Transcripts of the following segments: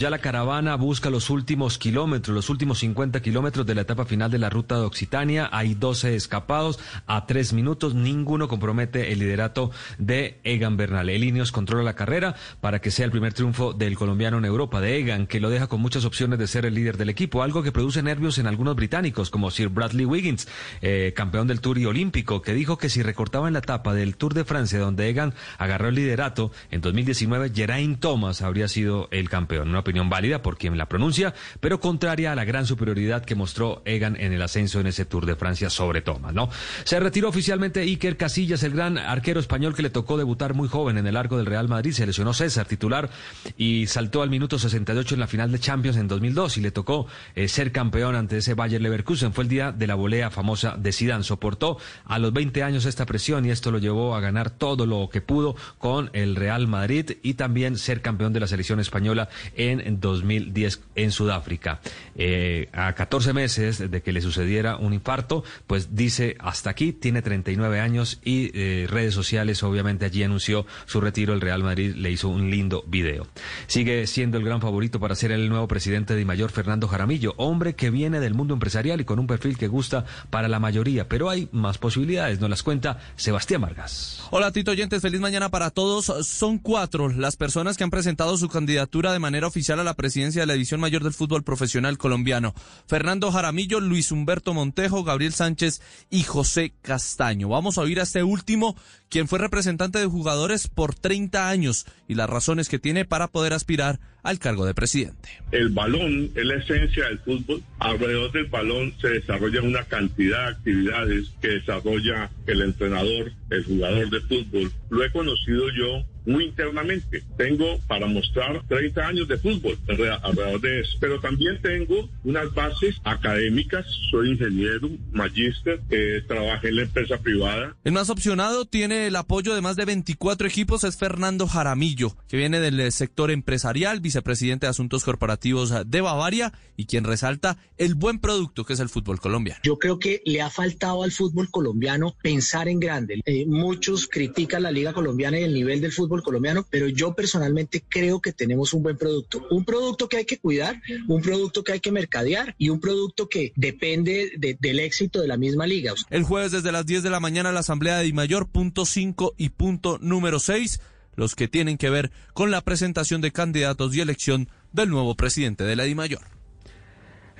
Ya la caravana busca los últimos kilómetros, los últimos 50 kilómetros de la etapa final de la ruta de Occitania. Hay 12 escapados a 3 minutos. Ninguno compromete el liderato de Egan Bernal. El Ineos controla la carrera para que sea el primer triunfo del colombiano en Europa, de Egan, que lo deja con muchas opciones de ser el líder del equipo, algo que produce nervios en algunos británicos, como Sir Bradley Wiggins, eh, campeón del Tour y olímpico, que dijo que si recortaba en la etapa del Tour de Francia, donde Egan agarró el liderato en 2019, Geraint Thomas habría sido el campeón. Opinión válida por quien la pronuncia, pero contraria a la gran superioridad que mostró Egan en el ascenso en ese Tour de Francia sobre Thomas, ¿no? Se retiró oficialmente Iker Casillas, el gran arquero español que le tocó debutar muy joven en el arco del Real Madrid, se lesionó César, titular, y saltó al minuto 68 en la final de Champions en 2002 y le tocó eh, ser campeón ante ese Bayer Leverkusen. Fue el día de la volea famosa de Zidane. Soportó a los 20 años esta presión y esto lo llevó a ganar todo lo que pudo con el Real Madrid y también ser campeón de la selección española en 2010 en Sudáfrica. Eh, a 14 meses de que le sucediera un infarto, pues dice hasta aquí, tiene 39 años y eh, redes sociales obviamente allí anunció su retiro. El Real Madrid le hizo un lindo video. Sigue siendo el gran favorito para ser el nuevo presidente de Mayor, Fernando Jaramillo, hombre que viene del mundo empresarial y con un perfil que gusta para la mayoría, pero hay más posibilidades, nos las cuenta Sebastián Vargas. Hola Tito Oyentes, feliz mañana para todos. Son cuatro las personas que han presentado su candidatura de manera oficial a la presidencia de la División Mayor del Fútbol Profesional Colombiano. Fernando Jaramillo, Luis Humberto Montejo, Gabriel Sánchez y José Castaño. Vamos a oír a este último, quien fue representante de jugadores por 30 años y las razones que tiene para poder aspirar al cargo de presidente. El balón es la esencia del fútbol. Alrededor del balón se desarrolla una cantidad de actividades que desarrolla el entrenador, el jugador de fútbol. Lo he conocido yo muy internamente. Tengo para mostrar 30 años de fútbol alrededor de eso, pero también tengo unas bases académicas. Soy ingeniero, magíster, eh, trabajé en la empresa privada. El más opcionado tiene el apoyo de más de 24 equipos, es Fernando Jaramillo, que viene del eh, sector empresarial, vicepresidente de Asuntos Corporativos de Bavaria y quien resalta el buen producto que es el fútbol colombiano. Yo creo que le ha faltado al fútbol colombiano pensar en grande. Eh, muchos critican la liga colombiana y el nivel del fútbol colombiano, pero yo personalmente creo que tenemos un buen producto. Un producto que hay que cuidar, un producto que hay que mercadear y un producto que depende de, del éxito de la misma liga. El jueves desde las 10 de la mañana la Asamblea de Dimayor, punto 5 y punto número 6, los que tienen que ver con la presentación de candidatos y elección del nuevo presidente de la Dimayor.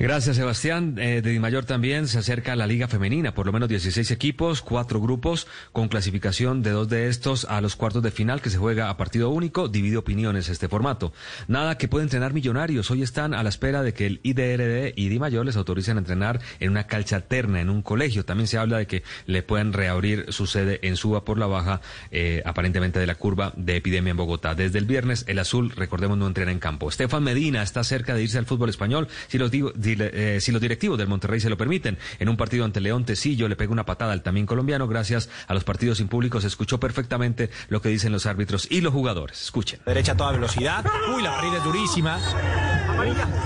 Gracias, Sebastián. Eh, de Dimayor también se acerca a la Liga Femenina, por lo menos 16 equipos, cuatro grupos, con clasificación de dos de estos a los cuartos de final, que se juega a partido único. Divide opiniones este formato. Nada que puede entrenar millonarios. Hoy están a la espera de que el IDRD y Dimayor les autoricen a entrenar en una calcha alterna, en un colegio. También se habla de que le puedan reabrir su sede en Suba por la baja, eh, aparentemente de la curva de epidemia en Bogotá. Desde el viernes, el azul, recordemos, no entrena en campo. Estefan Medina está cerca de irse al fútbol español. Si los digo, eh, si los directivos del Monterrey se lo permiten. En un partido ante León Tecillo le pega una patada al también colombiano. Gracias a los partidos sin público se escuchó perfectamente lo que dicen los árbitros y los jugadores. Escuchen. Derecha a toda velocidad. Uy, la barrida es durísima.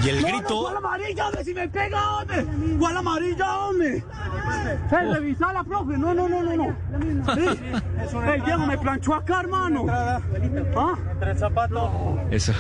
Y el grito. ¿Cuál amarilla, hombre? Si me pega, hombre. ¿Cuál amarilla, hombre? Se revisala, profe. No, no, no, no, no. El Diego me planchó acá, hermano. ¿Ah? Entre zapatos. Eso.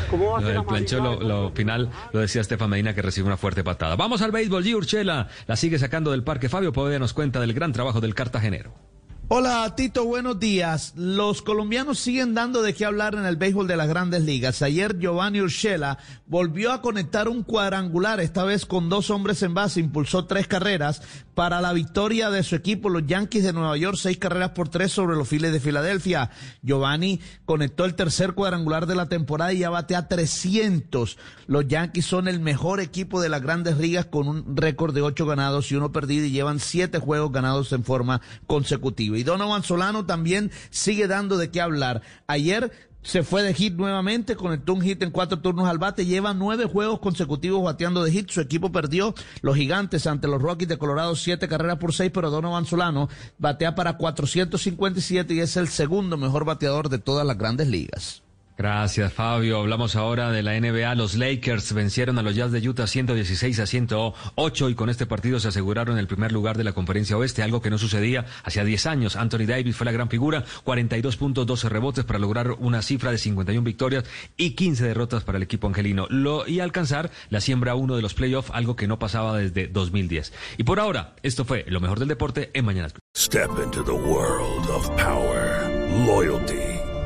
El planchó lo, lo final lo decía Estefan Medina que recibe una fuerte patada. Vamos al béisbol. G. Urchela la sigue sacando del parque. Fabio Poveda nos cuenta del gran trabajo del cartagenero. Hola Tito, buenos días. Los colombianos siguen dando de qué hablar en el béisbol de las grandes ligas. Ayer Giovanni Urshela volvió a conectar un cuadrangular, esta vez con dos hombres en base, impulsó tres carreras para la victoria de su equipo, los Yankees de Nueva York, seis carreras por tres sobre los Phillies de Filadelfia. Giovanni conectó el tercer cuadrangular de la temporada y ya batea 300. Los Yankees son el mejor equipo de las grandes ligas con un récord de ocho ganados y uno perdido y llevan siete juegos ganados en forma consecutiva. Y Donovan Solano también sigue dando de qué hablar. Ayer se fue de hit nuevamente, conectó un hit en cuatro turnos al bate, lleva nueve juegos consecutivos bateando de hit, su equipo perdió los gigantes ante los Rockies de Colorado, siete carreras por seis, pero Donovan Solano batea para 457 y es el segundo mejor bateador de todas las grandes ligas. Gracias, Fabio. Hablamos ahora de la NBA. Los Lakers vencieron a los Jazz de Utah 116 a 108 y con este partido se aseguraron el primer lugar de la Conferencia Oeste, algo que no sucedía hacía 10 años. Anthony Davis fue la gran figura, 42 puntos, 12 rebotes para lograr una cifra de 51 victorias y 15 derrotas para el equipo angelino. Lo, y alcanzar la siembra uno de los playoffs, algo que no pasaba desde 2010. Y por ahora, esto fue lo mejor del deporte en Mañanas. Step into the world of power, loyalty.